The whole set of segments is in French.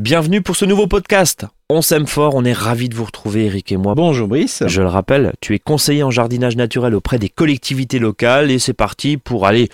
Bienvenue pour ce nouveau podcast. On s'aime fort, on est ravis de vous retrouver Eric et moi. Bonjour Brice. Je le rappelle, tu es conseiller en jardinage naturel auprès des collectivités locales et c'est parti pour aller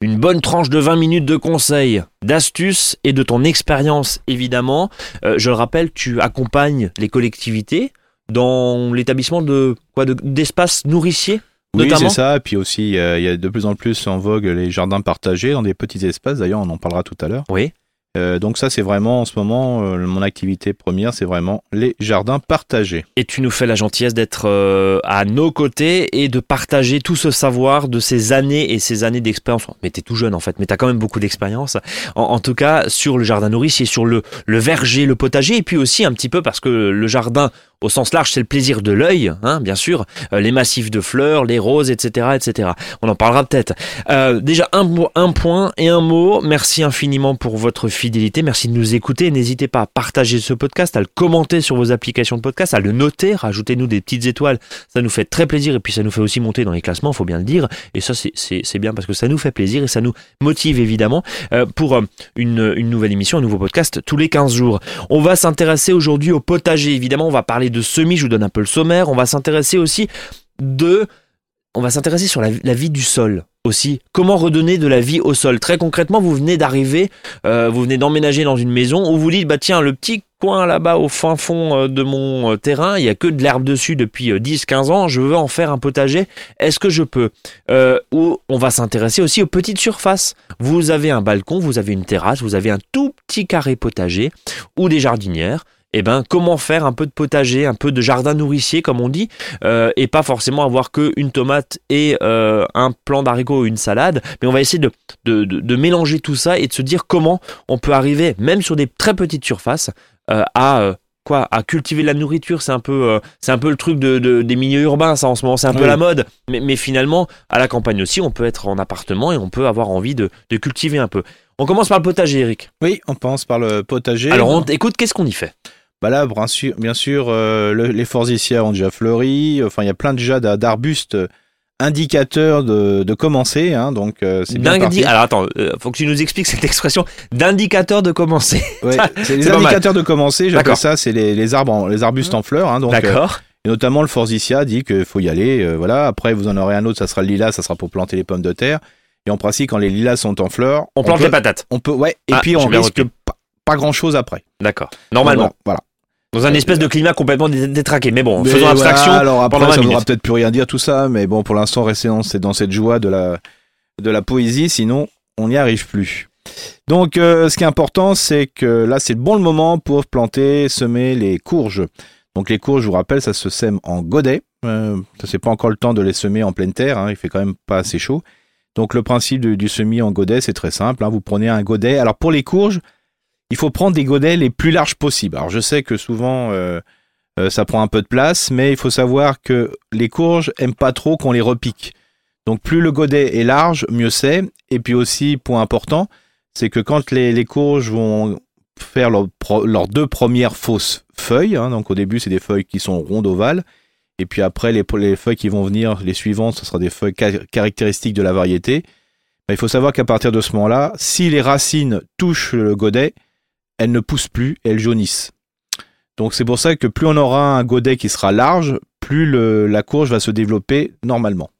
une bonne tranche de 20 minutes de conseils, d'astuces et de ton expérience évidemment. Euh, je le rappelle, tu accompagnes les collectivités dans l'établissement de quoi de- d'espaces nourriciers Oui, notamment c'est ça. Et puis aussi, euh, il y a de plus en plus en vogue les jardins partagés dans des petits espaces. D'ailleurs, on en parlera tout à l'heure. Oui. Euh, donc ça, c'est vraiment en ce moment euh, mon activité première, c'est vraiment les jardins partagés. Et tu nous fais la gentillesse d'être euh, à nos côtés et de partager tout ce savoir de ces années et ces années d'expérience. Mais t'es tout jeune en fait, mais t'as quand même beaucoup d'expérience. En, tout cas, sur le jardin nourricier, sur le, le verger, le potager, et puis aussi un petit peu parce que le jardin, au sens large, c'est le plaisir de l'œil, hein, bien sûr. Euh, les massifs de fleurs, les roses, etc., etc. On en parlera peut-être. Euh, déjà un, un point et un mot. Merci infiniment pour votre fidélité. Merci de nous écouter. N'hésitez pas à partager ce podcast, à le commenter sur vos applications de podcast, à le noter. Rajoutez-nous des petites étoiles. Ça nous fait très plaisir et puis ça nous fait aussi monter dans les classements, faut bien le dire. Et ça, c'est- bien parce que ça nous fait plaisir et ça nous motive évidemment euh, pour une, une nouvelle émission, un nouveau podcast tous les 15 jours. On va s'intéresser aujourd'hui au potager. Évidemment, on va parler de semis. Je vous donne un peu le sommaire. On va s'intéresser aussi de on va s'intéresser sur la, vie du sol aussi. Comment redonner de la vie au sol? Très concrètement, vous venez d'arriver, euh, vous venez d'emménager dans une maison où vous dites, bah tiens, le petit coin là-bas au fin fond euh, de mon euh, terrain, il y a que de l'herbe dessus depuis euh, 10-15 ans, je veux en faire un potager, est-ce que je peux? Ou on va s'intéresser aussi aux petites surfaces. Vous avez un balcon, vous avez une terrasse, vous avez un tout petit carré potager ou des jardinières eh ben, comment faire un peu de potager, un peu de jardin nourricier, comme on dit, euh, et pas forcément avoir que une tomate et euh, un plant d'haricot ou une salade, mais on va essayer de, de, de- de mélanger tout ça et de se dire comment on peut arriver, même sur des très petites surfaces, euh, à quoi, à cultiver la nourriture. C'est un peu, euh, c'est un peu le truc de, de- des milieux urbains, ça en ce moment, c'est un peu la mode. Mais, mais finalement, à la campagne aussi, on peut être en appartement et on peut avoir envie de, de cultiver un peu. On commence par le potager, Eric. Oui, on pense par le potager. Alors, on, écoute, qu'est-ce qu'on y fait? Bah là, bien sûr, bien sûr euh, le- les forsythias ont déjà fleuri. Enfin, il y a plein déjà d'a- d'arbustes indicateurs de, de commencer. Hein, donc, euh, c'est bien D'indi- parti. Alors attends, euh, faut que tu nous expliques cette expression d'indicateur de commencer. Ouais, c'est les indicateurs de commencer. J'appelle ça, c'est les, les arbres, en- les arbustes en fleurs. Hein, euh, D'accord. Et notamment le forsythia dit qu'il faut y aller. euh, voilà. Après, vous en aurez un autre, ça sera le lilas, ça sera pour planter les pommes de terre. Et en principe, quand les lilas sont en fleurs, On plante peut, les patates. On peut, ouais. Et Ah, puis on risque pas grand chose après. D'accord. Normalement. Voilà. Dans un espèce de climat complètement dé- détraqué. Mais bon, Mais faisons voilà, abstraction. alors après, pendant 20 ça voudra minutes. peut-être plus rien dire tout ça, mais bon, pour l'instant, restez dans, c'est dans cette joie de la, de la poésie, sinon on n'y arrive plus. Donc, euh, ce qui est important, c'est que là, c'est le bon le moment pour planter, semer les courges. Donc, les courges, je vous rappelle, ça se sème en godet. Euh, ça, c'est pas encore le temps de les semer en pleine terre. hein, il fait quand même pas assez chaud. Donc, le principe du, du semis en godet, c'est très simple. hein, vous prenez un godet. Alors, pour les courges, il faut prendre des godets les plus larges possibles. Alors, je sais que souvent, euh, euh, ça prend un peu de place, mais il faut savoir que les courges aiment pas trop qu'on les repique. Donc plus le godet est large, mieux c'est. Et puis aussi, point important, c'est que quand les, les courges vont faire leurs deux premières fausses feuilles, hein, donc au début c'est des feuilles qui sont rondes ovales, et puis après les, les feuilles qui vont venir, les suivantes, ce sera des feuilles ca- caractéristiques de la variété. Il faut savoir qu'à partir de ce moment-là, si les racines touchent le godet, elles ne poussent plus, elles jaunissent. Donc c'est pour ça que plus on aura un godet qui sera large, plus le- la courge va se développer normalement.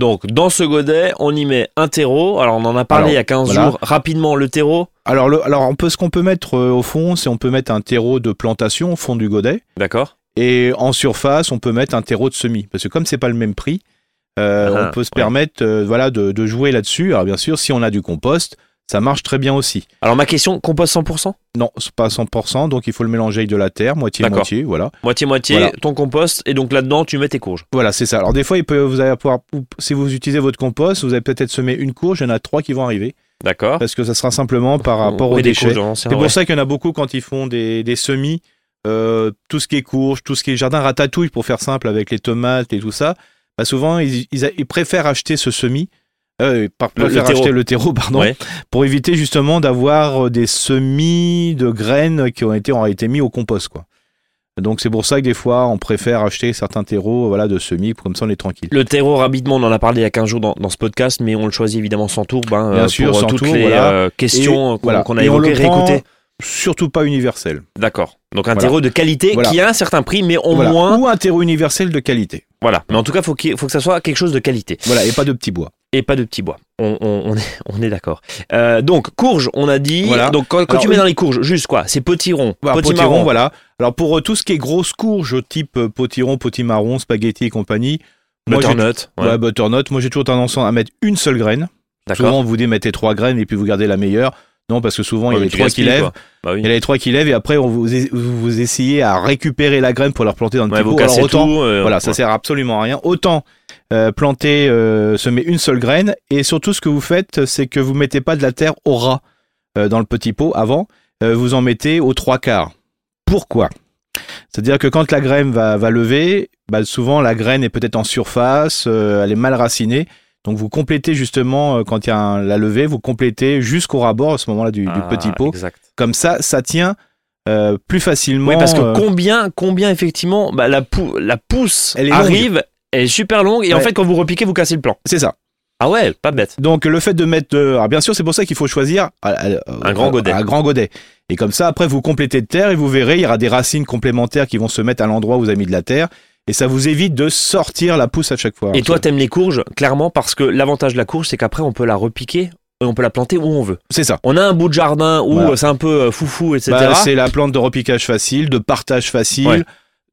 Donc, dans ce godet, on y met un terreau. Alors, on en a parlé Alors, il y a 15 voilà. jours. Rapidement, le terreau. Alors, le, alors on peut, ce qu'on peut mettre euh, au fond, c'est on peut mettre un terreau de plantation au fond du godet, D'accord. et en surface, on peut mettre un terreau de semis, parce que comme c'est pas le même prix, euh, Ah, on peut se ouais. permettre, euh, voilà, de, de jouer là-dessus. Alors bien sûr, si on a du compost, ça marche très bien aussi. Alors, ma question, compost 100% Non, c'est pas 100%, donc il faut le mélanger avec de la terre, moitié D'accord. moitié, voilà. Moitié-moitié, Voilà. ton compost. Et donc, là-dedans, tu mets tes courges. Voilà, c'est ça. Alors des fois, il peut, vous allez pouvoir, si vous utilisez votre compost, vous allez peut-être semer une courge, il y en a trois qui vont arriver, D'accord. parce que ça sera simplement par rapport aux déchets. C'est pour ouais. ça qu'il y en a beaucoup quand ils font des, des semis, euh, tout ce qui est courge, tout ce qui est jardin ratatouille, pour faire simple, avec les tomates et tout ça. Bah souvent, ils, ils, ils préfèrent acheter ce semis, euh, par, Le- le préfèrent terreau. acheter le terreau, pardon, Ouais. pour éviter justement d'avoir des semis de graines qui ont été en réalité mis au compost, quoi. Donc c'est pour ça que des fois, on préfère acheter certains terreaux, voilà, de semis, comme ça on est tranquille. Le terreau, rapidement, on en a parlé il y a 15 jours dans, dans ce podcast, mais on le choisit évidemment sans tourbe. hein, Bien euh, sûr, euh, sans toutes les voilà. euh, questions qu'on voilà. qu'on a évoquées, réécoutées. surtout pas universel. D'accord. Donc un Voilà. terreau de qualité Voilà. qui a un certain prix, mais au Voilà. moins. Ou un terreau universel de qualité. Voilà. Mais en tout cas, faut qu'il faut que ça soit quelque chose de qualité Voilà, et pas de petits bois. Et pas de petits bois. On, on- on est, on est d'accord. Euh, donc courge, on a dit. Voilà. Donc quand, quand Alors, tu mets dans les courges, juste quoi C'est potiron, potimarron. potiron, voilà. Alors pour euh, tout ce qui est grosse courge, type euh, potiron, potimarron, spaghetti et compagnie, moi, butternut. ouais. ouais, butternut, moi j'ai toujours tendance à mettre une seule graine. D'accord. Souvent, vous dit mettez trois graines et puis vous gardez la meilleure. Non, parce que souvent, il y a les trois qui lèvent. Bah oui. Il y a les trois qui lèvent et après, on vous, essayez à récupérer la graine pour la replanter dans le Ouais, petit vous pot. Alors, autant, tout. voilà, ça sert absolument à rien. Autant euh, planter, euh, semer une seule graine et surtout, ce que vous faites, c'est que vous mettez pas de la terre au ras euh, dans le petit pot avant. Euh, vous en mettez aux trois quarts. Pourquoi? C'est-à-dire que quand la graine va, va lever, bah, souvent la graine est peut-être en surface, elle est mal racinée. Donc vous complétez justement, quand il y a un- la levée, vous complétez jusqu'au rabord à ce moment-là du, du Ah, petit pot. Exact. Comme ça, ça tient euh, plus facilement. Oui, parce que euh, combien, combien effectivement, bah, la, pou- la pousse Elle arrive, est super longue, et en fait, quand vous repiquez, vous cassez le plan. c'est ça. Ah ouais, pas bête. Donc le fait de mettre, euh, alors bien sûr, c'est pour ça qu'il faut choisir euh, euh, Un grand godet. Un grand godet. Et comme ça, après, vous complétez de terre et vous verrez, il y aura des racines complémentaires qui vont se mettre à l'endroit où vous avez mis de la terre. Et ça vous évite de sortir la pousse à chaque fois. Et toi, t'aimes les courges, clairement, parce que l'avantage de la courge, c'est qu'après, on peut la repiquer et on peut la planter où on veut. c'est ça. On a un bout de jardin où Voilà. c'est un peu foufou, etc. Bah, c'est la plante de repiquage facile, de partage facile. Ouais.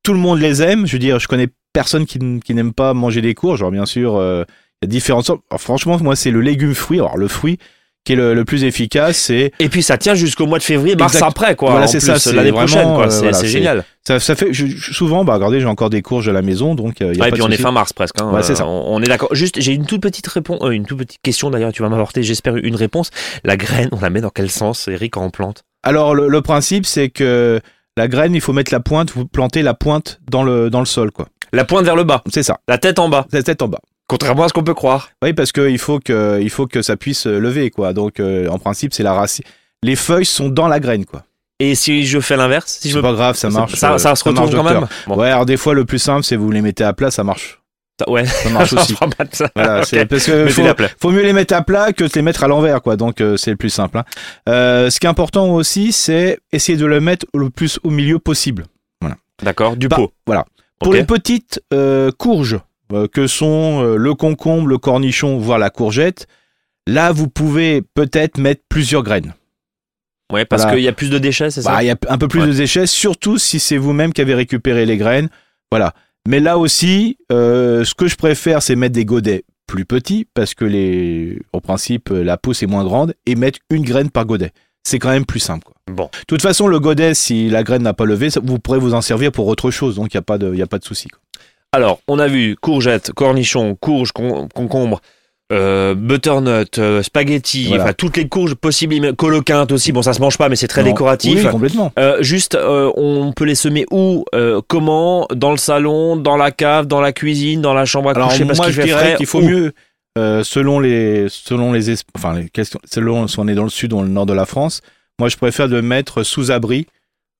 Tout le monde les aime. Je veux dire, je connais personne qui, qui n'aime pas manger des courges. Alors bien sûr, euh, il y a différentes sortes. Alors, franchement, moi, c'est le légume fruit. Alors le fruit qui est le, le plus efficace, c'est Et puis ça tient jusqu'au mois de février, mars Exact. après, quoi. Voilà, c'est ça, c'est l'année prochaine, quoi. euh, C'est voilà, génial. ça, ça fait je- souvent. Bah regardez, j'ai encore des courges à la maison, donc euh, il y a Ouais, et puis de on est fin mars presque. hein. Ouais, c'est Euh, ça. On, on est d'accord. Juste, j'ai une toute petite réponse, une toute petite question d'ailleurs. Tu vas m'apporter, j'espère, une réponse. La graine, on la met dans quel sens, Eric, quand on plante? Alors le, le principe, c'est que la graine, il faut mettre la pointe. Vous plantez la pointe dans le dans le sol, quoi. La pointe vers le bas, C'est ça. la tête en bas. La tête en bas. Contrairement à ce qu'on peut croire. Oui, parce que il faut que il faut que ça puisse euh, lever, quoi. Donc euh, en principe, c'est la racine. Les feuilles sont dans la graine, quoi. Et si je fais l'inverse, si je me pas grave, ça marche. ça, euh, ça se retourne quand même? Bon, Ouais, alors des fois, le plus simple, c'est vous les mettez à plat, ça marche. Ça- ouais. Ça marche aussi. Ça. Voilà, Ok. c'est parce que faut, faut mieux les mettre à plat que de les mettre à l'envers, quoi. Donc euh, c'est le plus simple. hein. Euh, ce qui est important aussi, c'est essayer de le mettre le plus au milieu possible. D'accord, du Bah, pot. voilà. Pour les petites euh, courges que sont le concombre, le cornichon, voire la courgette, là vous pouvez peut-être mettre plusieurs graines. Ouais, parce Voilà. qu'il y a plus de déchets, c'est ça? Bah, il y a un peu plus Ouais. de déchets, surtout si c'est vous-même qui avez récupéré les graines. Voilà. Mais là aussi, euh, ce que je préfère, c'est mettre des godets plus petits parce que les, au principe, la pousse est moins grande et mettre une graine par godet. C'est quand même plus simple. Quoi. Bon. De toute façon, le godet, si la graine n'a pas levé, vous pourrez vous en servir pour autre chose. Donc, il n'y a pas de, y a pas de souci. Alors, on a vu courgette, cornichon, courge, con- concombre, euh, butternut, euh, spaghetti, Voilà. enfin toutes les courges possibles, coloquinte aussi. Bon, ça se mange pas, mais c'est très Non. décoratif. Oui, complètement. Euh, juste, euh, on peut les semer où, comment, dans le salon, dans la cave, dans la cuisine, dans la chambre à Alors, coucher, parce moi, qu'il je fait qu'il faut Où mieux, selon les, selon les, es- enfin, les questions, selon si on est dans le sud ou dans le nord de la France, moi, je préfère le mettre sous abri,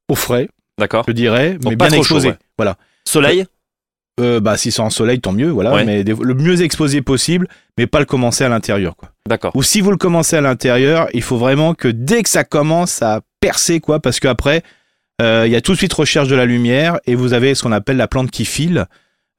au frais, D'accord. je dirais, Donc mais pas bien chaud, exposé. ouais. Voilà. Soleil? Euh, bah, si c'est en soleil, tant mieux, voilà. Ouais. Mais des- le mieux exposé possible, mais pas le commencer à l'intérieur, quoi. D'accord. Ou si vous le commencez à l'intérieur, il faut vraiment que dès que ça commence à percer, quoi, parce qu'après, euh, il y a tout de suite recherche de la lumière et vous avez ce qu'on appelle la plante qui file.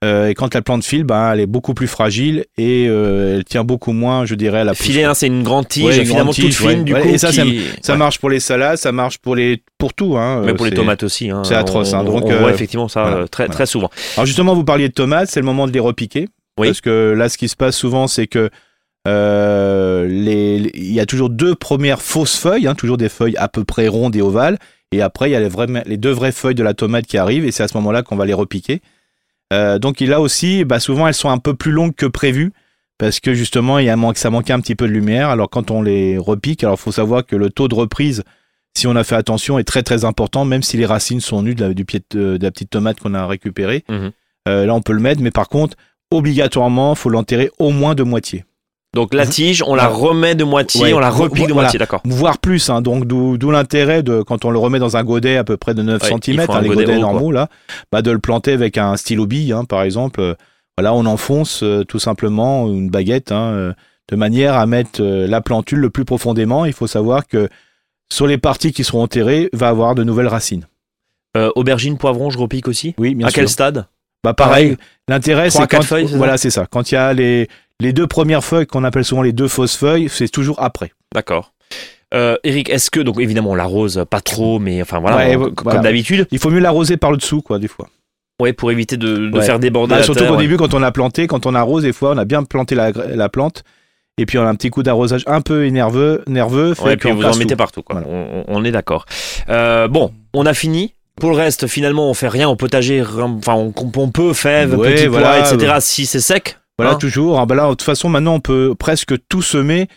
Euh, et quand la plante file, bah, elle est beaucoup plus fragile et euh, elle tient beaucoup moins, je dirais, à la. Filet, hein, c'est une grande tige, Ouais, une finalement grande toute fine, du Ouais, coup. et ça, ça qui- Ça ouais. marche pour les salades, ça marche pour les pour tout. Hein. Mais Euh, pour les c'est- tomates aussi. hein. c'est atroce, hein. On- Donc, on euh, voit effectivement ça voilà, euh, très, voilà. très souvent. Alors justement, vous parliez de tomates, c'est le moment de les repiquer. Oui. Parce que là, ce qui se passe souvent, c'est que euh, les, les- il y a toujours deux premières fausses feuilles, hein, toujours des feuilles à peu près rondes et ovales. Et après, il y a les, les deux vraies feuilles de la tomate qui arrivent, et c'est à ce moment-là qu'on va les repiquer. Euh, donc là aussi, bah, souvent, elles sont un peu plus longues que prévu. Parce que justement, il y a manque, ça manquait un petit peu de lumière. Alors quand on les repique, alors faut savoir que le taux de reprise, si on a fait attention, est très très important, même si les racines sont nues de la, du pied de, de la petite tomate qu'on a récupérée. Mhm. Euh, là, on peut le mettre, mais par contre, obligatoirement, faut l'enterrer au moins de moitié, Donc la tige, on la remet de moitié, Ouais. on la repique de Voilà. moitié, d'accord. voire plus. Hein, donc d'où l'intérêt de quand on le remet dans un godet à peu près de 9 Ouais, cm, un les godet godets normaux là, bah, de le planter avec un stylo bille, hein, par exemple. Euh, Voilà, on enfonce euh, tout simplement une baguette, hein, euh, de manière à mettre euh, la plantule le plus profondément. Il faut savoir que sur les parties qui seront enterrées, va avoir de nouvelles racines. Aubergine, poivron, je repique aussi? Oui, bien à sûr. quel stade? Bah pareil. L'intérêt, c'est quand feuilles, voilà, c'est ça. Quand il y a les les deux premières feuilles qu'on appelle souvent les deux fausses feuilles, c'est toujours après. D'accord. Euh, Eric, est-ce que donc évidemment on l'arrose pas trop, mais enfin voilà, Ouais, on- ouais, comme voilà. d'habitude, Il faut mieux l'arroser par le dessous, quoi, des fois. ouais, pour éviter de, de Ouais. faire déborder Bah, la surtout terre. qu'au ouais. début, quand on a planté, quand on arrose, des fois, on a bien planté la, la plante, et puis on a un petit coup d'arrosage un peu nerveux, nerveux, fait puis vous en mettez tout. partout, quoi. Voilà. On, est d'accord. Euh, bon, on a fini. Pour le reste, finalement, on fait rien au potager. Enfin, on, on peut fèves, petits pois, voilà. etc. Si c'est sec. Voilà, hein. toujours. Ah, bah là, de toute façon, maintenant, on peut presque tout semer.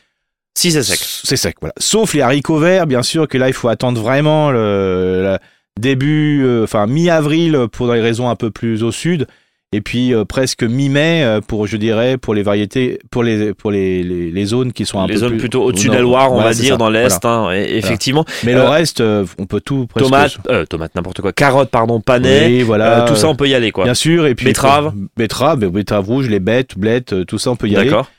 Si c'est sec. C'est sec, voilà. Sauf les haricots verts, bien sûr, que là, il faut attendre vraiment le, début, euh, enfin, mi-avril pour des raisons un peu plus au sud. Et puis euh, presque mi-mai euh, pour, je dirais, pour les variétés, pour les pour les, les, les zones qui sont un Les peu zones plus plutôt au-dessus au de la. Loire, on Voilà, va dire, ça. dans l'Est, Voilà. hein, effectivement. Mais Euh, le reste, euh, on peut tout presque. Tomates, tomates, n'importe quoi. Carottes, pardon, panais. Oui, voilà. tout ça, on peut y aller, quoi. Bien sûr, et puis Betterave. betterave, mais betterave rouge, les bêtes, blettes, tout ça on peut y aller. D'accord.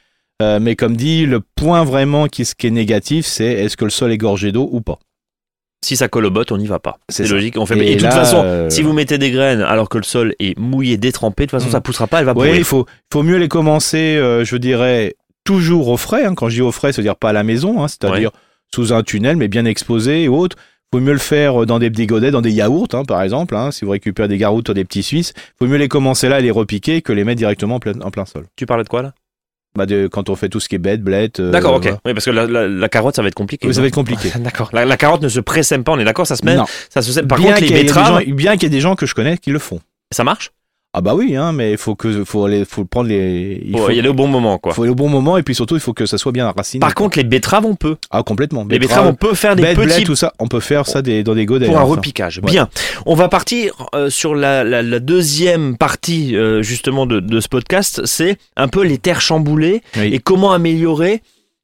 Mais comme dit, le point vraiment qui, qui est négatif, c'est est-ce que le sol est gorgé d'eau ou pas? Si ça colle au bot, on n'y va pas. C'est logique. On fait. Et de toute façon, euh, si vous mettez des graines alors que le sol est mouillé, détrempé, de toute façon, Mm. ça poussera pas, elle va Oui, pourrir. il faut, faut mieux les commencer, euh, je dirais, toujours au frais. hein. Quand je dis au frais, c'est-à-dire pas à la maison, hein, c'est-à-dire sous un tunnel, mais bien exposé et autres. Faut mieux le faire dans des petits godets, dans des yaourts, hein, par exemple. hein. si vous récupérez des garoutes ou des petits Suisses, faut mieux les commencer là et les repiquer que les mettre directement en plein, en plein sol. Tu parlais de quoi là? Bah de, quand on fait tout ce qui est bête, blette. euh, D'accord, ok. voilà. Oui, parce que la, la- la carotte, ça va être compliqué. Oui, ça va être compliqué. D'accord. La, la carotte ne se pressème pas, on est d'accord, ça se met, Non. ça se sème. Par bien contre, les betteraves, gens- bien qu'il y ait des gens que je connais qui le font. ça marche? Ah bah oui, hein, mais il faut que faut aller, faut prendre les. Il Faut faut, y aller au bon moment, quoi. faut aller au bon moment et puis surtout il faut que ça soit bien raciné. Par contre, les betteraves, on peut. ah complètement. Les betteraves, on peut faire des bêtes, blé, petits tout ça, on peut faire ça des, dans des godets. pour un repiquage. Ouais. Bien. On va partir euh, sur la, la- la deuxième partie euh, justement de, de ce podcast. C'est un peu les terres chamboulées Oui. et comment améliorer.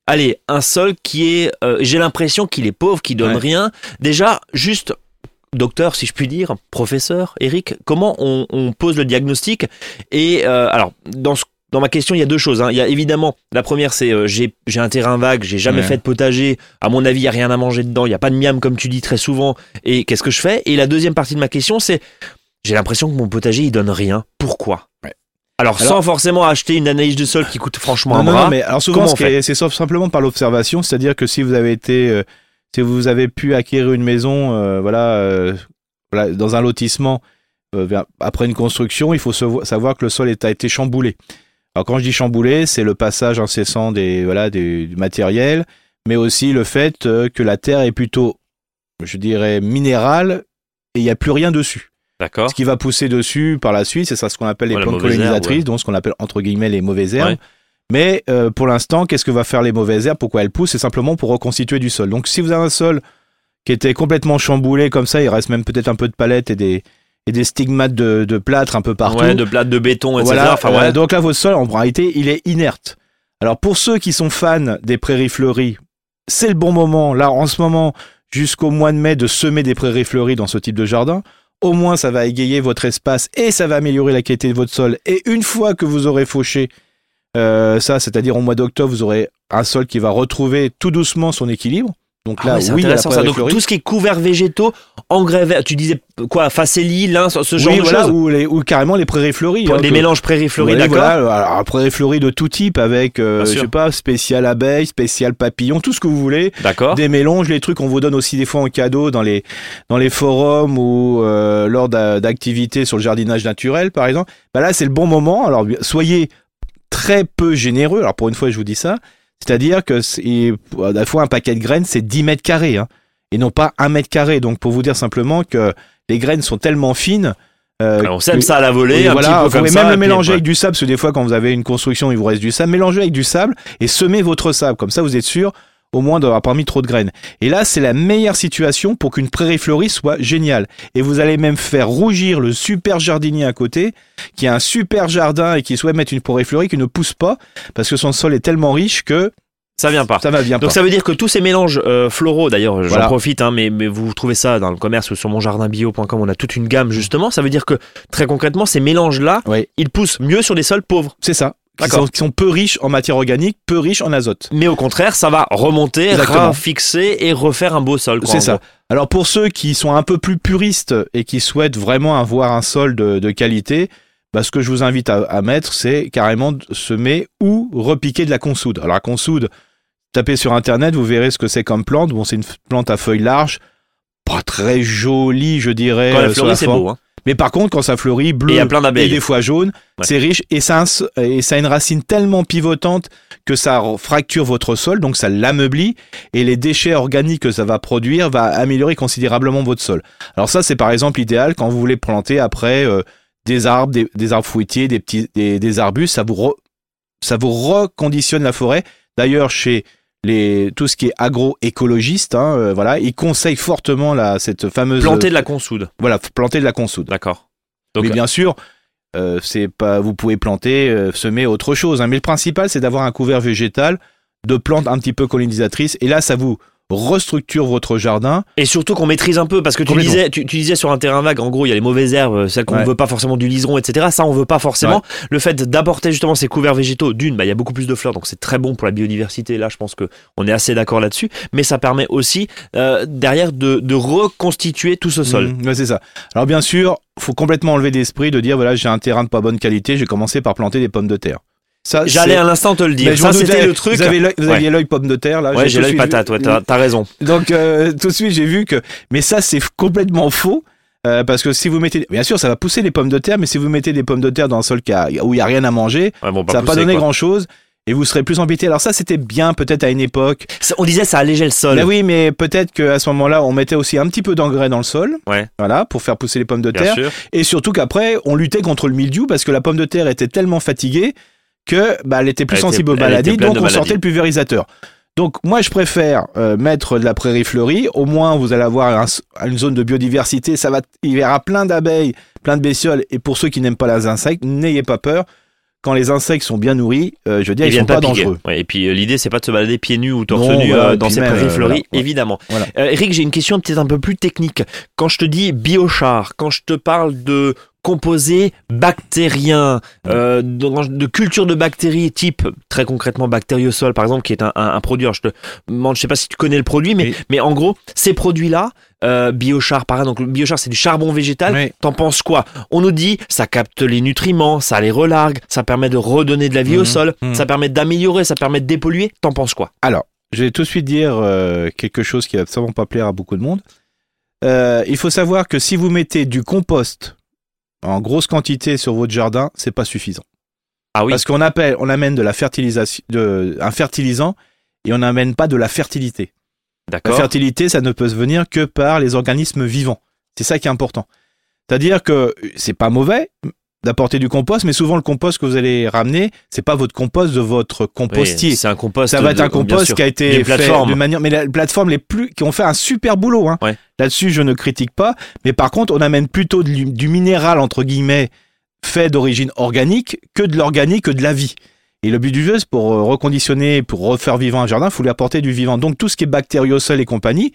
Allez, un sol qui est, euh, j'ai l'impression qu'il est pauvre, qui donne Ouais. rien. Déjà, juste, docteur, si je puis dire, professeur, Eric, comment on, on pose le diagnostic Et euh, alors, dans ce dans ma question, il y a deux choses. hein. Il y a évidemment, la première, c'est euh, j'ai un terrain vague, j'ai jamais Ouais. fait de potager. À mon avis, il y a rien à manger dedans. Il y a pas de miam comme tu dis très souvent. Et qu'est-ce que je fais? Et la deuxième partie de ma question, c'est j'ai l'impression que mon potager il donne rien. Pourquoi? Ouais. alors, Alors- sans forcément acheter une analyse de sol qui coûte franchement Non, un non, bras. non, mais alors souvent, c'est sauf simplement par l'observation, c'est-à-dire que si vous avez été, euh, si vous avez pu acquérir une maison, euh, voilà, euh, voilà, dans un lotissement, euh, après une construction, il faut savoir que le sol a été chamboulé. Alors quand je dis chamboulé, c'est le passage incessant des, voilà, des, du matériel, mais aussi le fait que la terre est plutôt, je dirais, minérale et il n'y a plus rien dessus. D'accord. Ce qui va pousser dessus par la suite, c'est ça ce qu'on appelle les Ouais, la plantes herbe, colonisatrices, ouais. donc ce qu'on appelle entre guillemets les mauvaises herbes. Ouais. Mais euh, pour l'instant, qu'est-ce que va faire les mauvaises herbes? Pourquoi elles poussent? C'est simplement pour reconstituer du sol. Donc si vous avez un sol qui était complètement chamboulé comme ça, il reste même peut-être un peu de palette et des, et des stigmates de, de plâtre un peu partout. Ouais, de plates de béton, etc. Voilà, Enfin, euh, ouais. donc là, votre sol, en réalité, il est inerte. Alors pour ceux qui sont fans des prairies fleuries, c'est le bon moment, là, en ce moment, jusqu'au mois de mai, de semer des prairies fleuries dans ce type de jardin. Au moins, ça va égayer votre espace et ça va améliorer la qualité de votre sol. Et une fois que vous aurez fauché euh, ça, c'est-à-dire au mois d'octobre, vous aurez un sol qui va retrouver tout doucement son équilibre. Donc Ah là, ouais, oui, intéressant ça. Donc tout ce qui est couvert végétaux, engrais verts, tu disais quoi, facélie, lin, ce genre oui, de voilà, choses. ou, les, ou carrément les prairies fleuries. Hein, des que- mélanges prairies fleuries, d'accord. Voilà, alors après fleuries de tout type avec, euh, je sais pas, spécial abeille, spécial papillon, tout ce que vous voulez. D'accord. Des mélanges, les trucs qu'on vous donne aussi des fois en cadeau dans les dans les forums ou euh, lors d'a- d'activités sur le jardinage naturel, par exemple. Bah là, c'est le bon moment. Alors soyez très peu généreux. Alors pour une fois, je vous dis ça. C'est-à-dire que à la fois un paquet de graines, c'est 10 mètres carrés, hein, et non pas 1 mètre carré. Donc pour vous dire simplement que les graines sont tellement fines. euh, Alors, on sème ça à la volée, un voilà, petit peu vous comme pouvez ça. même le mélanger avec du sable, parce que des fois, quand vous avez une construction, il vous reste du sable. Mélangez avec du sable et semez votre sable. Comme ça, vous êtes sûr, au moins, d'avoir pas mis trop de graines. Et là, c'est la meilleure situation pour qu'une prairie fleurie soit géniale. Et vous allez même faire rougir le super jardinier à côté, qui a un super jardin et qui souhaite mettre une prairie fleurie qui ne pousse pas, parce que son sol est tellement riche que Ça vient pas. ça va bien Donc pas. ça veut dire que tous ces mélanges euh, floraux, d'ailleurs, j'en Voilà. profite, hein, mais, mais vous trouvez ça dans le commerce ou sur monjardinbio.com, on a toute une gamme justement. Ça veut dire que très concrètement, ces mélanges-là, Oui. ils poussent mieux sur des sols pauvres. C'est ça. Qui sont, qui sont peu riches en matière organique, peu riches en azote. Mais au contraire, ça va remonter, fixer et refaire un beau sol. C'est ça. gros. Alors pour ceux qui sont un peu plus puristes et qui souhaitent vraiment avoir un sol de, de qualité, bah, ce que je vous invite à, à mettre, c'est carrément semer ou repiquer de la consoude. Alors la consoude, tapez sur internet, vous verrez ce que c'est comme plante. Bon, c'est une plante à feuilles larges, pas très jolie, je dirais. Quand euh, elle sur fleurit, c'est beau. Hein. Mais par contre, quand ça fleurit, Et bleu a plein et des fois jaune, Ouais. c'est riche et ça, a et ça a une racine tellement pivotante que ça fracture votre sol, donc ça l'ameublit et les déchets organiques que ça va produire va améliorer considérablement votre sol. Alors ça, c'est par exemple idéal quand vous voulez planter après euh, des arbres, des, des arbres fruitiers, des petits, des, des arbustes, ça vous re- ça vous reconditionne la forêt. D'ailleurs, chez les tout ce qui est agroécologiste, hein, euh, voilà, ils conseillent fortement la cette fameuse Planter de la consoude. voilà planter de la consoude. D'accord. Mais bien sûr, euh, c'est pas, vous pouvez planter, euh, semer autre chose. hein. mais le principal, c'est d'avoir un couvert végétal de plantes un petit peu colonisatrices. Et là, ça vous restructure votre jardin. Et surtout qu'on maîtrise un peu, parce que tu disais, tu, tu disais sur un terrain vague, en gros, il y a les mauvaises herbes, euh, celles qu'on ne Ouais. veut pas forcément du liseron, etc. Ça, on veut pas forcément. Le fait d'apporter justement ces couverts végétaux, d'une, bah, il y a beaucoup plus de fleurs, donc c'est très bon pour la biodiversité. Là, je pense que on est assez d'accord là-dessus. Mais ça permet aussi, euh, derrière, de, de reconstituer tout ce sol. Mmh, ouais, c'est ça. Alors bien sûr, faut complètement enlever d'esprit de dire voilà, j'ai un terrain de pas bonne qualité, j'ai commencé par planter des pommes de terre. J'allais à l'instant te le dire. Mais Ça, c'était le truc. Vous, avez l'œil- vous Ouais. aviez l'œil pomme de terre là. Ouais, j'ai l'œil patate, ouais, t'as raison. Donc euh, tout de suite j'ai vu que mais ça c'est complètement faux euh, parce que si vous mettez bien sûr ça va pousser les pommes de terre mais si vous mettez des pommes de terre dans un sol où il y a rien à manger Ouais, bon, ça va pas donner quoi. grand chose et vous serez plus embêté. Alors ça c'était bien peut-être à une époque. On disait ça allégeait le sol. Mais oui mais peut-être qu'à ce moment-là on mettait aussi un petit peu d'engrais dans le sol. Ouais. Voilà pour faire pousser les pommes de Bien terre sûr. et surtout qu'après on luttait contre le mildiou parce que la pomme de terre était tellement fatiguée que bah, elle était plus Elle était- sensible aux maladies donc on sortait le pulvérisateur. Donc moi je préfère euh, mettre de la prairie fleurie, au moins vous allez avoir un une zone de biodiversité, ça va il y aura plein d'abeilles, plein de bestioles et pour ceux qui n'aiment pas les insectes, n'ayez pas peur. Quand les insectes sont bien nourris, euh, je veux dire, ils, viennent sont pas, dangereux. Ouais, et puis euh, l'idée, c'est pas de se balader pieds nus ou torse Non, nu voilà, euh, dans ces prairies fleuries, voilà, évidemment. Voilà. Eric, j'ai une question peut-être un peu plus technique. Quand je te dis biochar, quand je te parle de composés bactériens, euh, de, de culture de bactéries type très concrètement bactériosol par exemple qui est un, un- un produit alors je te demande je sais pas si tu connais le produit mais, Oui. mais en gros ces produits là euh, biochar par exemple donc le biochar c'est du charbon végétal Oui. T'en penses quoi? On nous dit ça capte les nutriments, ça les relargue, ça permet de redonner de la vie au Mhm, sol, mhm. ça permet d'améliorer, ça permet de dépolluer. T'en penses quoi? Alors, je vais tout de suite dire euh, quelque chose qui va absolument pas plaire à beaucoup de monde. Euh, il faut savoir que si vous mettez du compost en grosse quantité sur votre jardin, c'est pas suffisant. Ah oui, Parce qu'on appelle, on amène de la fertilisation, de, un fertilisant et on n'amène pas de la fertilité. La d'accord. fertilité, ça ne peut se venir que par les organismes vivants. C'est ça qui est important. C'est-à-dire que c'est pas mauvais d'apporter du compost, mais souvent le compost que vous allez ramener, c'est pas votre compost de votre compostier. Oui, c'est un compost. ça va être un compost qui a été fait de manière, mais la plateforme les plus, qui ont fait un super boulot. Hein. Ouais. Là-dessus, je ne critique pas, mais par contre, on amène plutôt du, du minéral entre guillemets fait d'origine organique que de l'organique, que de la vie. Et le but du jeu, c'est pour euh, reconditionner, pour refaire vivant un jardin, il faut lui apporter du vivant. Donc tout ce qui est bactériosol et compagnie,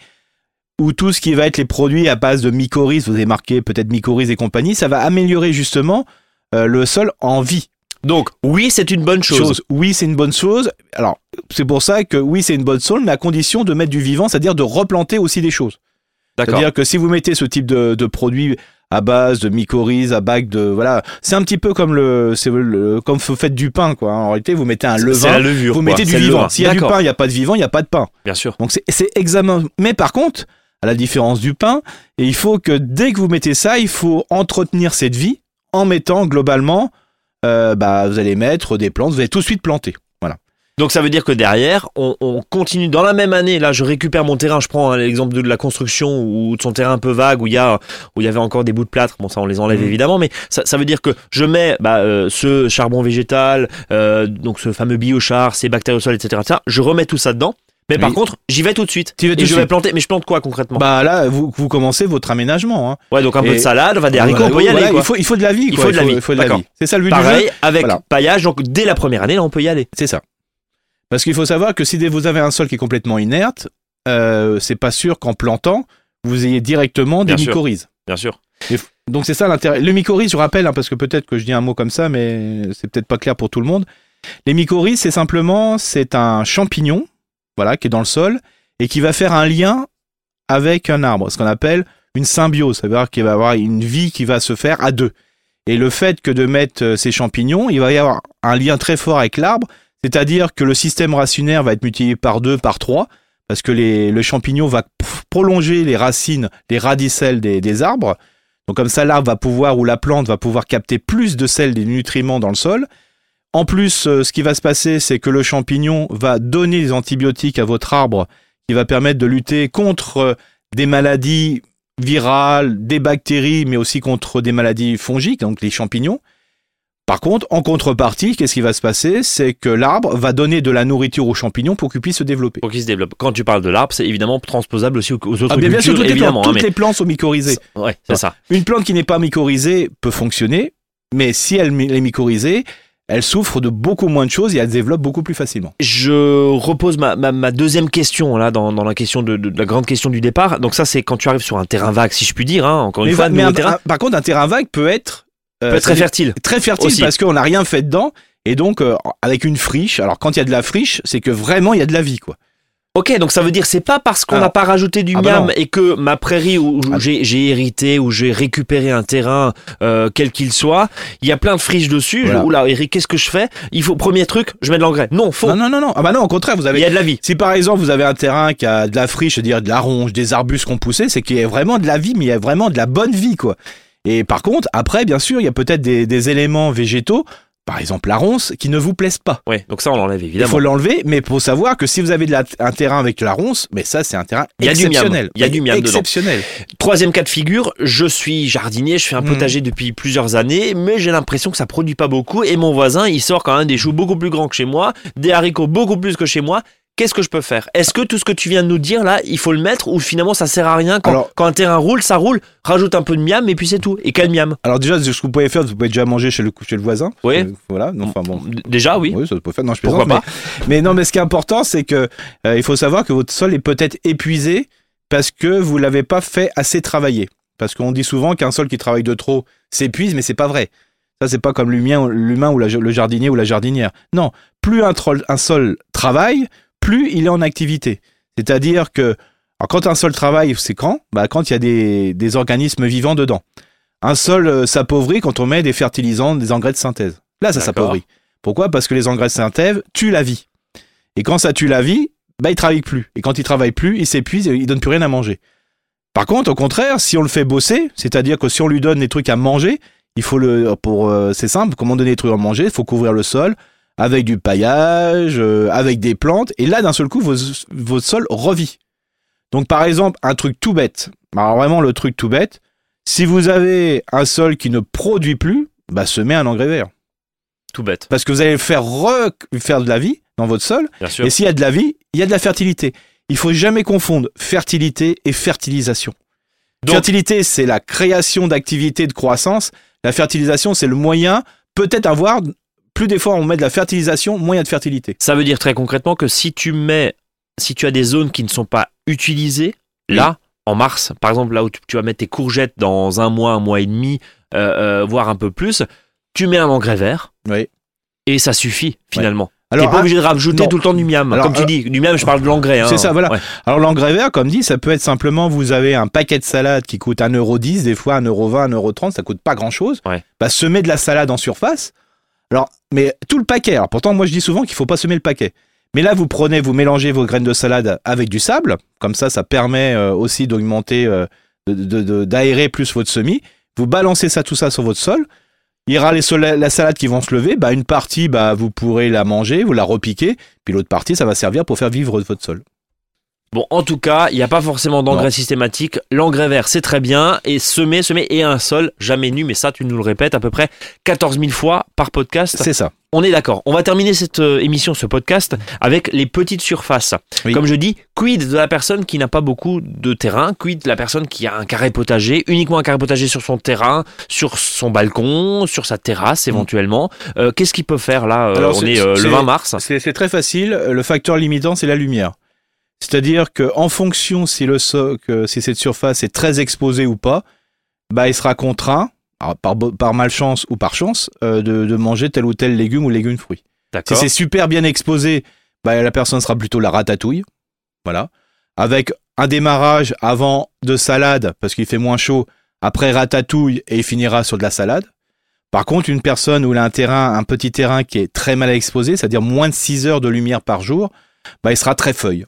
ou tout ce qui va être les produits à base de mycorhizes, vous avez marqué peut-être mycorhizes et compagnie, ça va améliorer justement euh, le sol en vie. Donc oui, c'est une bonne chose. Chose, oui, c'est une bonne chose. Alors, c'est pour ça que oui, c'est une bonne chose, mais à condition de mettre du vivant, c'est-à-dire de replanter aussi des choses. C'est-à-dire que si vous mettez ce type de, de produit à base de mycorhizes, à base de voilà, c'est un petit peu comme le, comme vous faites du pain quoi. En réalité, vous mettez un levain, levure. vous quoi. mettez du vivant. S'il y a du pain, il n'y a pas de vivant, il n'y a pas de pain. Bien sûr. Donc c'est c'est examen. Mais par contre, à la différence du pain, et il faut que dès que vous mettez ça, il faut entretenir cette vie en mettant globalement, euh, bah vous allez mettre des plantes, vous allez tout de suite planter. Voilà. Donc ça veut dire que derrière, on, on continue dans la même année. Là, je récupère mon terrain. Je prends hein, l'exemple de la construction ou de son terrain un peu vague où il y a où il y avait encore des bouts de plâtre. Bon, ça on les enlève Mhm. évidemment, mais ça, ça veut dire que je mets bah, euh, ce charbon végétal, euh, donc ce fameux biochar, ces bactériosols, etc., etc. Je remets tout ça dedans. Mais par contre, j'y vais tout de suite. Tu vas Et tout de je vais planter. Mais je plante quoi concrètement? Bah là, vous, vous commencez votre aménagement. Hein. Ouais, donc un peu de salade, enfin, des haricots, on peut y aller. quoi. Il faut, il faut de la vie. Il quoi. faut de la vie. Il faut de la vie. C'est ça le but du jeu. Pareil avec Voilà. paillage. Donc dès la première année, là, on peut y aller. C'est ça. Parce qu'il faut savoir que si vous avez un sol qui est complètement inerte, euh, c'est pas sûr qu'en plantant, vous ayez directement des Bien sûr. mycorhizes. Bien sûr. Et Donc c'est ça l'intérêt. Le mycorhize, je rappelle, hein, parce que peut-être que je dis un mot comme ça, mais c'est peut-être pas clair pour tout le monde. Les mycorhizes, c'est simplement, c'est un champignon, voilà, qui est dans le sol et qui va faire un lien avec un arbre, ce qu'on appelle une symbiose. Ça veut dire qu'il va y avoir une vie qui va se faire à deux. Et le fait que de mettre euh, ces champignons, il va y avoir un lien très fort avec l'arbre, c'est-à-dire que le système racinaire va être multiplié par deux, par trois, parce que les, le champignon va prolonger les racines, les radicelles des, des arbres. Donc comme ça, l'arbre va pouvoir, ou la plante va pouvoir capter plus de sel des nutriments dans le sol. En plus, euh, ce qui va se passer, c'est que le champignon va donner des antibiotiques à votre arbre qui va permettre de lutter contre euh, des maladies virales, des bactéries, mais aussi contre des maladies fongiques, donc les champignons. Par contre, en contrepartie, qu'est-ce qui va se passer? C'est que l'arbre va donner de la nourriture aux champignons pour qu'ils puissent se développer. Pour qu'ils se développent. Quand tu parles de l'arbre, c'est évidemment transposable aussi aux autres ah, bien, bien sûr, toutes, les évidemment. plantes, hein, toutes les plantes sont mycorhizées. Ouais, c'est ça. Une plante qui n'est pas mycorhizée peut fonctionner, mais si elle est mycorhizée, elle souffre de beaucoup moins de choses et elle se développe beaucoup plus facilement. Je repose ma, ma, ma deuxième question là dans, dans la question de, de- de la grande question du départ. Donc ça c'est quand tu arrives sur un terrain vague, si je puis dire. Hein, encore une Mais, fois, mais un- terrain un- par contre, un terrain vague peut être, euh, peut être très fertile. très fertile Aussi. parce qu'on n'a rien fait dedans. Et donc, euh, avec une friche, alors quand il y a de la friche, c'est que vraiment il y a de la vie, quoi. Ok, donc ça veut dire c'est pas parce qu'on n'a pas rajouté du Ah bah miam et que ma prairie où, où Ah. j'ai hérité où j'ai récupéré un terrain euh, quel qu'il soit, il y a plein de friches dessus. Voilà. Je- Oula, Eric, qu'est-ce que je fais? Il faut premier truc, je mets de l'engrais. Non, faux. Non, non, non, non. Ah bah non, au contraire, vous Il avez. y a de la vie. Si par exemple vous avez un terrain qui a de la friche, c'est-à-dire de la ronge, des arbustes qu'on poussait, c'est qu'il y a vraiment de la vie, mais il y a vraiment de la bonne vie, quoi. Et par contre, après, bien sûr, il y a peut-être des, des éléments végétaux, par exemple la ronce, qui ne vous plaisent pas. Ouais, donc ça on l'enlève Il évidemment. faut l'enlever, mais faut savoir que si vous avez de la- un terrain avec de la ronce, mais ça c'est un terrain Il y a exceptionnel. Il y a du miam dedans. exceptionnel. Troisième cas de figure, je suis jardinier, je fais un Mhm. potager depuis plusieurs années, mais j'ai l'impression que ça produit pas beaucoup et mon voisin, il sort quand même des choux beaucoup plus grands que chez moi, des haricots beaucoup plus que chez moi. Qu'est-ce que je peux faire? Est-ce que tout ce que tu viens de nous dire là, il faut le mettre ou finalement ça sert à rien quand, Alors- quand un terrain roule, ça roule, rajoute un peu de miam et puis c'est tout. Et quel miam? Alors déjà, ce que vous pouvez faire, vous pouvez déjà manger chez le, chez le voisin. Oui. Euh, Voilà. Enfin bon. Déjà oui. Oui, ça peut faire. Non, je Pourquoi plaisante, mais, mais non, mais ce qui est important, c'est que euh, il faut savoir que votre sol est peut-être épuisé parce que vous l'avez pas fait assez travailler. Parce qu'on dit souvent qu'un sol qui travaille de trop s'épuise, mais c'est pas vrai. Ça, c'est pas comme l'humain, l'humain ou la- le jardinier ou la jardinière. Non, plus un, troll- un sol travaille, plus il est en activité. C'est-à-dire que alors quand un sol travaille, c'est quand? Bah, Quand il y a des, des organismes vivants dedans. Un sol euh, s'appauvrit quand on met des fertilisants, des engrais de synthèse. Là, ça s'appauvrit. Pourquoi? Parce que les engrais de synthèse tuent la vie. Et quand ça tue la vie, bah, il travaille plus. Et quand il travaille plus, il s'épuise et il donne plus rien à manger. Par contre, au contraire, si on le fait bosser, c'est-à-dire que si on lui donne des trucs à manger, il faut le, pour, euh, c'est simple, comment donner des trucs à manger, il faut couvrir le sol avec du paillage, euh, avec des plantes, et là, d'un seul coup, vos- votre sol revit. Donc, par exemple, un truc tout bête. Alors, vraiment, le truc tout bête. Si vous avez un sol qui ne produit plus, bah, semez un engrais vert. Tout bête, Parce que vous allez faire refaire de la vie dans votre sol, bien sûr. et s'il y a de la vie, il y a de la fertilité. Il faut jamais confondre fertilité et fertilisation. Donc- fertilité, c'est la création d'activités de croissance. La fertilisation, c'est le moyen, peut-être avoir, plus des fois on met de la fertilisation, moyen de fertilité. Ça veut dire très concrètement que si tu mets, si tu as des zones qui ne sont pas utilisées, là, en mars, par exemple, là où tu, vas mettre tes courgettes dans un mois, un mois et demi, euh, euh, voire un peu plus, tu mets un engrais vert Oui. et ça suffit finalement. T'es Alors, pas un- obligé de rajouter non. tout le temps du miam. Alors, Comme tu alors- dis, du miam, je parle de l'engrais. hein. C'est ça, voilà. Ouais. alors l'engrais vert, comme dit, ça peut être simplement, vous avez un paquet de salade qui coûte 1,10€, des fois 1,20€, 1,30€, ça coûte pas grand-chose. Ouais. Bah, semer de la salade en surface. Alors, mais tout le paquet. Alors pourtant, moi je dis souvent qu'il faut pas semer le paquet. Mais là, vous prenez, vous mélangez vos graines de salade avec du sable. Comme ça, ça permet euh, aussi d'augmenter, euh, d'aérer plus votre semis. Vous balancez ça, tout ça sur votre sol. Il y aura la salade qui vont se lever. Bah, une partie, bah, vous pourrez la manger, vous la repiquer. Puis l'autre partie, ça va servir pour faire vivre votre sol. Bon, en tout cas, il n'y a pas forcément d'engrais systématique. L'engrais vert, c'est très bien. Et semer, semer et un sol, jamais nu. Mais ça, tu nous le répètes à peu près 14 000 fois par podcast. C'est ça. On est d'accord. On va terminer cette euh, émission, ce podcast, avec les petites surfaces. Oui. Comme je dis, quid de la personne qui n'a pas beaucoup de terrain, quid de la personne qui a un carré potager, uniquement un carré potager sur son terrain, sur son balcon, sur sa terrasse éventuellement? Euh, Qu'est-ce qu'il peut faire là euh, Mm. Alors, On est, le c'est- 20 mars? C'est très facile. Le facteur limitant, c'est la lumière. C'est-à-dire que en fonction si le si cette surface est très exposée ou pas, bah il sera contraint, alors, par, malchance ou par chance, euh, de, de manger tel ou tel légume ou légume fruit. D'accord. c'est super bien exposé, bah, la personne sera plutôt la ratatouille. Voilà. Avec un démarrage avant de salade, parce qu'il fait moins chaud, après ratatouille et il finira sur de la salade. Par contre, une personne où il a un terrain, un petit terrain qui est très mal exposé, c'est-à-dire moins de 6 heures de lumière par jour, bah, il sera très feuille.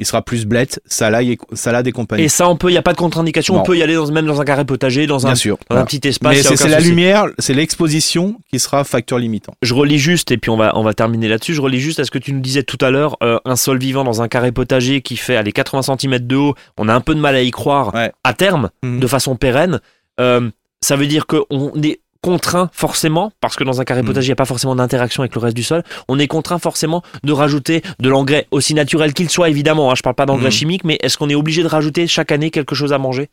Il sera plus blette, salade et, salade et compagnie. Et ça, on peut, il n'y a pas de contre-indication. On peut y aller dans, même dans un carré potager, dans un, sûr. dans un petit espace. Mais c'est la lumière, c'est l'exposition qui sera facteur limitant. Je relis juste, et puis on va, on va terminer là-dessus. Je relis juste à ce que tu nous disais tout à l'heure, euh, un sol vivant dans un carré potager qui fait allez, 80 cm de haut. On a un peu de mal à y croire Ouais. à terme, Mhm. de façon pérenne. Euh, ça veut dire qu'on est contraint forcément, parce que dans un carré Mhm. potager, il n'y a pas forcément d'interaction avec le reste du sol, on est contraint forcément de rajouter de l'engrais, aussi naturel qu'il soit évidemment. Hein, je parle pas d'engrais Mhm. chimique, mais est-ce qu'on est obligé de rajouter chaque année quelque chose à manger?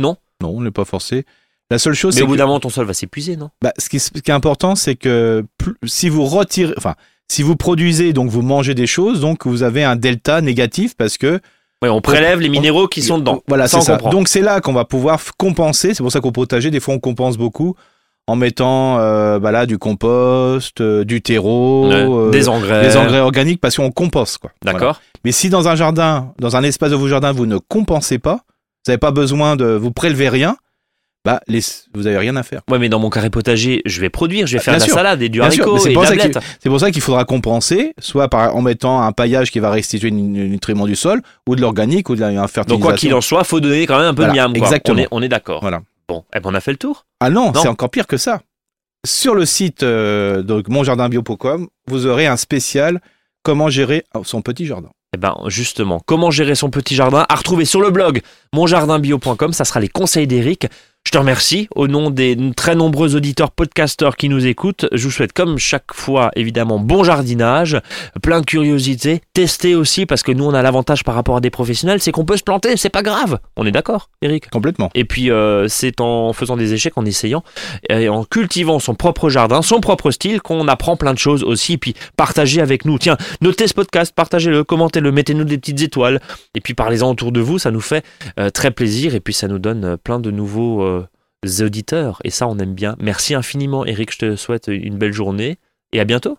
Non, on n'est pas forcé. La seule chose, Mais c'est au bout d'un moment, ton sol va s'épuiser, non? Bah, ce, qui, ce qui est important, c'est que plus- si vous retirez, enfin, si vous produisez, donc vous mangez des choses, donc vous avez un delta négatif parce que Ouais, on prélève les minéraux qui sont dedans. Voilà, c'est ça. comprend. Donc c'est là qu'on va pouvoir compenser. C'est pour ça qu'au potager, des fois, on compense beaucoup en mettant euh, bah là, du compost, euh, du terreau, Ouais, euh, des engrais. des engrais organiques parce qu'on composte. Quoi. Voilà. D'accord. Mais si dans un jardin, dans un espace de vos jardins, vous ne compensez pas, vous n'avez pas besoin de vous prélever rien, bah les, vous avez rien à faire. Ouais, mais dans mon carré potager, je vais produire, je vais Ah, faire bien de la sûr. salade et du sûr, haricot et de pour la blette. C'est pour ça qu'il faudra compenser, soit par, en mettant un paillage qui va restituer le nutriment du sol, ou de l'organique, ou de la fertilisation. Donc quoi qu'il en soit, faut donner quand même un peu Voilà, de miam. Quoi. exactement. On est, on est d'accord. Voilà. Bon, eh ben on a fait le tour. Ah non, Non. c'est encore pire que ça. Sur le site euh, donc monjardinbio.com, vous aurez un spécial comment gérer son petit jardin. Eh ben justement, comment gérer son petit jardin à retrouver sur le blog monjardinbio.com, ça sera les conseils d'Eric. Je te remercie au nom des très nombreux auditeurs podcasteurs qui nous écoutent. Je vous souhaite comme chaque fois évidemment bon jardinage, plein de curiosité, testez aussi parce que nous on a l'avantage par rapport à des professionnels, c'est qu'on peut se planter, c'est pas grave. On est d'accord, Eric? Complètement. Et puis euh, c'est en faisant des échecs, en essayant, et en cultivant son propre jardin, son propre style, qu'on apprend plein de choses aussi. Et puis partagez avec nous. Tiens, notez ce podcast, partagez-le, commentez-le, mettez-nous des petites étoiles. Et puis parlez-en autour de vous, ça nous fait euh, très plaisir. Et puis ça nous donne euh, plein de nouveaux euh, auditeurs. Et ça, on aime bien. Merci infiniment, Eric. Je te souhaite une belle journée et à bientôt.